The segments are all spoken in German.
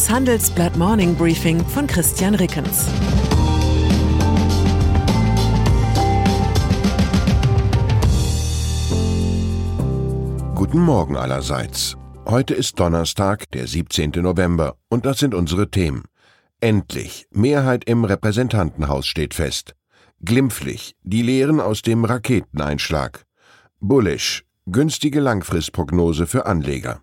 Das Handelsblatt Morning Briefing von Christian Rickens. Guten Morgen allerseits. Heute ist Donnerstag, der 17. November, und das sind unsere Themen. Endlich, Mehrheit im Repräsentantenhaus steht fest. Glimpflich, die Lehren aus dem Raketeneinschlag. Bullish, günstige Langfristprognose für Anleger.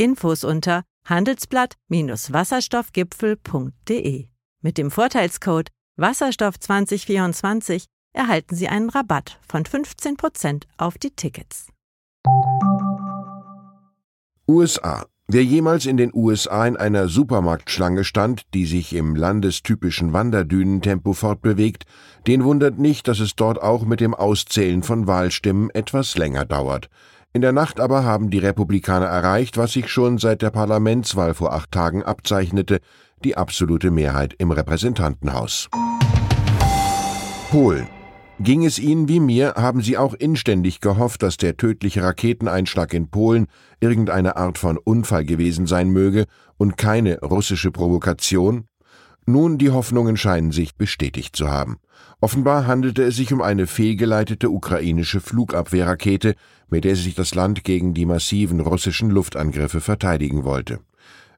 Infos unter handelsblatt-wasserstoffgipfel.de. Mit dem Vorteilscode Wasserstoff 2024 erhalten Sie einen Rabatt von 15% auf die Tickets. USA. Wer jemals in den USA in einer Supermarktschlange stand, die sich im landestypischen Wanderdünentempo fortbewegt, den wundert nicht, dass es dort auch mit dem Auszählen von Wahlstimmen etwas länger dauert. In der Nacht aber haben die Republikaner erreicht, was sich schon seit der Parlamentswahl vor acht Tagen abzeichnete, die absolute Mehrheit im Repräsentantenhaus. Polen. Ging es Ihnen wie mir, haben Sie auch inständig gehofft, dass der tödliche Raketeneinschlag in Polen irgendeine Art von Unfall gewesen sein möge und keine russische Provokation? Nun, die Hoffnungen scheinen sich bestätigt zu haben. Offenbar handelte es sich um eine fehlgeleitete ukrainische Flugabwehrrakete, mit der sich das Land gegen die massiven russischen Luftangriffe verteidigen wollte.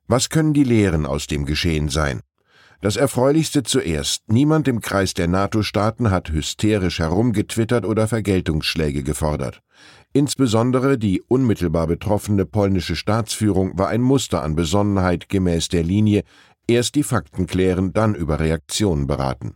Was können die Lehren aus dem Geschehen sein? Das Erfreulichste zuerst. Niemand im Kreis der NATO-Staaten hat hysterisch herumgetwittert oder Vergeltungsschläge gefordert. Insbesondere die unmittelbar betroffene polnische Staatsführung war ein Muster an Besonnenheit gemäß der Linie, erst die Fakten klären, dann über Reaktionen beraten.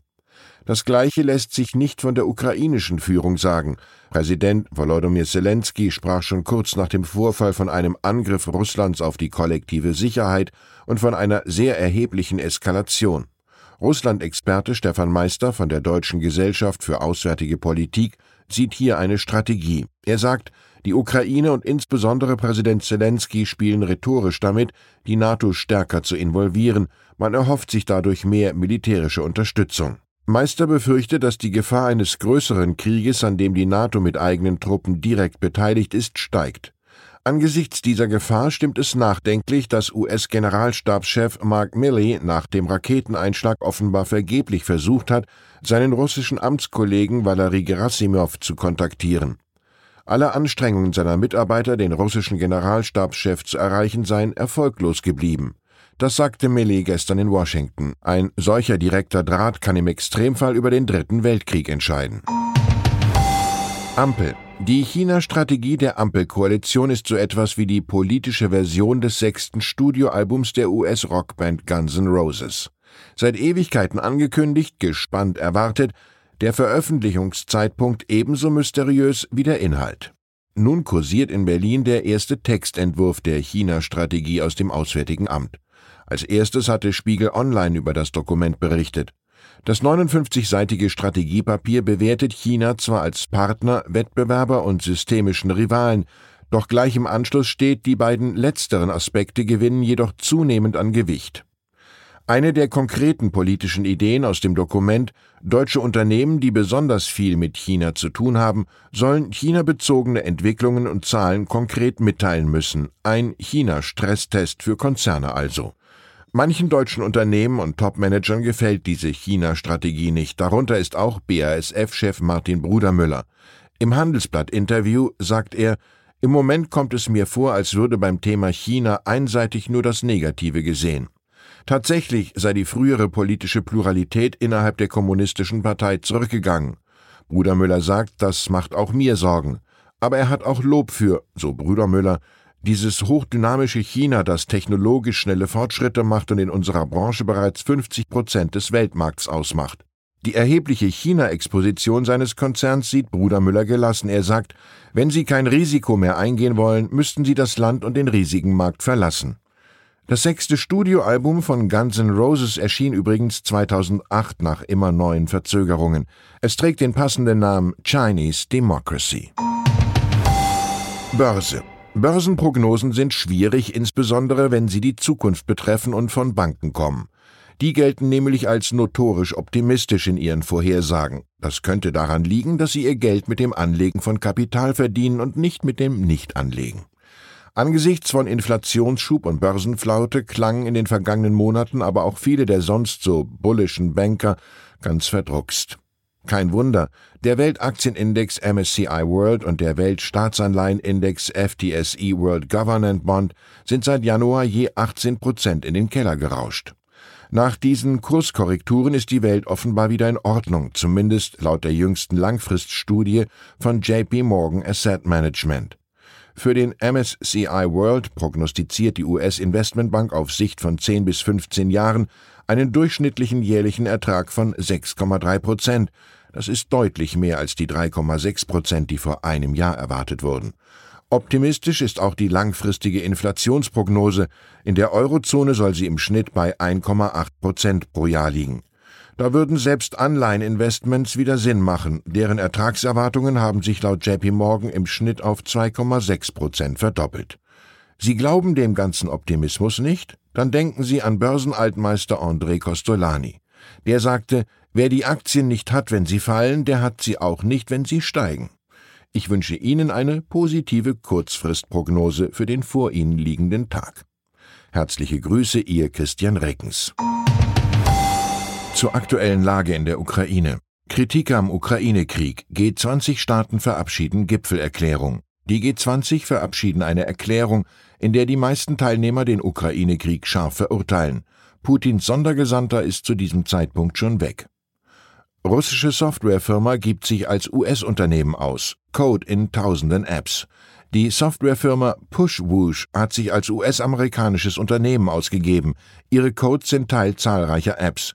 Das Gleiche lässt sich nicht von der ukrainischen Führung sagen. Präsident Volodymyr Zelensky sprach schon kurz nach dem Vorfall von einem Angriff Russlands auf die kollektive Sicherheit und von einer sehr erheblichen Eskalation. Russland-Experte Stefan Meister von der Deutschen Gesellschaft für Auswärtige Politik sieht hier eine Strategie. Er sagt, die Ukraine und insbesondere Präsident Zelensky spielen rhetorisch damit, die NATO stärker zu involvieren. Man erhofft sich dadurch mehr militärische Unterstützung. Meister befürchtet, dass die Gefahr eines größeren Krieges, an dem die NATO mit eigenen Truppen direkt beteiligt ist, steigt. Angesichts dieser Gefahr stimmt es nachdenklich, dass US-Generalstabschef Mark Milley nach dem Raketeneinschlag offenbar vergeblich versucht hat, seinen russischen Amtskollegen Valery Gerasimov zu kontaktieren. Alle Anstrengungen seiner Mitarbeiter, den russischen Generalstabschef zu erreichen, seien erfolglos geblieben. Das sagte Milley gestern in Washington. Ein solcher direkter Draht kann im Extremfall über den Dritten Weltkrieg entscheiden. Ampel. Die China-Strategie der Ampelkoalition ist so etwas wie die politische Version des sechsten Studioalbums der US-Rockband Guns N' Roses. Seit Ewigkeiten angekündigt, gespannt erwartet, der Veröffentlichungszeitpunkt ebenso mysteriös wie der Inhalt. Nun kursiert in Berlin der erste Textentwurf der China-Strategie aus dem Auswärtigen Amt. Als erstes hatte Spiegel Online über das Dokument berichtet. Das 59-seitige Strategiepapier bewertet China zwar als Partner, Wettbewerber und systemischen Rivalen, doch gleich im Anschluss steht, die beiden letzteren Aspekte gewinnen jedoch zunehmend an Gewicht. Eine der konkreten politischen Ideen aus dem Dokument, deutsche Unternehmen, die besonders viel mit China zu tun haben, sollen China-bezogene Entwicklungen und Zahlen konkret mitteilen müssen. Ein China-Stresstest für Konzerne also. Manchen deutschen Unternehmen und Topmanagern gefällt diese China-Strategie nicht. Darunter ist auch BASF-Chef Martin Brudermüller. Im Handelsblatt-Interview sagt er, im Moment kommt es mir vor, als würde beim Thema China einseitig nur das Negative gesehen. Tatsächlich sei die frühere politische Pluralität innerhalb der kommunistischen Partei zurückgegangen. Brudermüller sagt, das macht auch mir Sorgen. Aber er hat auch Lob für, so Brudermüller, dieses hochdynamische China, das technologisch schnelle Fortschritte macht und in unserer Branche bereits 50 Prozent des Weltmarkts ausmacht. Die erhebliche China-Exposition seines Konzerns sieht Bruder Müller gelassen. Er sagt, wenn Sie kein Risiko mehr eingehen wollen, müssten Sie das Land und den riesigen Markt verlassen. Das sechste Studioalbum von Guns N' Roses erschien übrigens 2008 nach immer neuen Verzögerungen. Es trägt den passenden Namen Chinese Democracy. Börse. Börsenprognosen sind schwierig, insbesondere wenn sie die Zukunft betreffen und von Banken kommen. Die gelten nämlich als notorisch optimistisch in ihren Vorhersagen. Das könnte daran liegen, dass sie ihr Geld mit dem Anlegen von Kapital verdienen und nicht mit dem Nichtanlegen. Angesichts von Inflationsschub und Börsenflaute klangen in den vergangenen Monaten aber auch viele der sonst so bullischen Banker ganz verdruckst. Kein Wunder, der Weltaktienindex MSCI World und der Weltstaatsanleihenindex FTSE World Government Bond sind seit Januar je 18 Prozent in den Keller gerauscht. Nach diesen Kurskorrekturen ist die Welt offenbar wieder in Ordnung, zumindest laut der jüngsten Langfriststudie von JP Morgan Asset Management. Für den MSCI World prognostiziert die US-Investmentbank auf Sicht von 10 bis 15 Jahren einen durchschnittlichen jährlichen Ertrag von 6,3 Prozent. Das ist deutlich mehr als die 3,6 Prozent, die vor einem Jahr erwartet wurden. Optimistisch ist auch die langfristige Inflationsprognose. In der Eurozone soll sie im Schnitt bei 1,8 Prozent pro Jahr liegen. Da würden selbst Anleiheninvestments wieder Sinn machen. Deren Ertragserwartungen haben sich laut JP Morgan im Schnitt auf 2,6 Prozent verdoppelt. Sie glauben dem ganzen Optimismus nicht? Dann denken Sie an Börsenaltmeister André Costolani. Der sagte, wer die Aktien nicht hat, wenn sie fallen, der hat sie auch nicht, wenn sie steigen. Ich wünsche Ihnen eine positive Kurzfristprognose für den vor Ihnen liegenden Tag. Herzliche Grüße, Ihr Christian Reckens. Zur aktuellen Lage in der Ukraine. Kritik am Ukraine-Krieg. G20-Staaten verabschieden Gipfelerklärung. Die G20 verabschieden eine Erklärung, in der die meisten Teilnehmer den Ukraine-Krieg scharf verurteilen. Putins Sondergesandter ist zu diesem Zeitpunkt schon weg. Russische Softwarefirma gibt sich als US-Unternehmen aus. Code in tausenden Apps. Die Softwarefirma Pushwoosh hat sich als US-amerikanisches Unternehmen ausgegeben. Ihre Codes sind Teil zahlreicher Apps.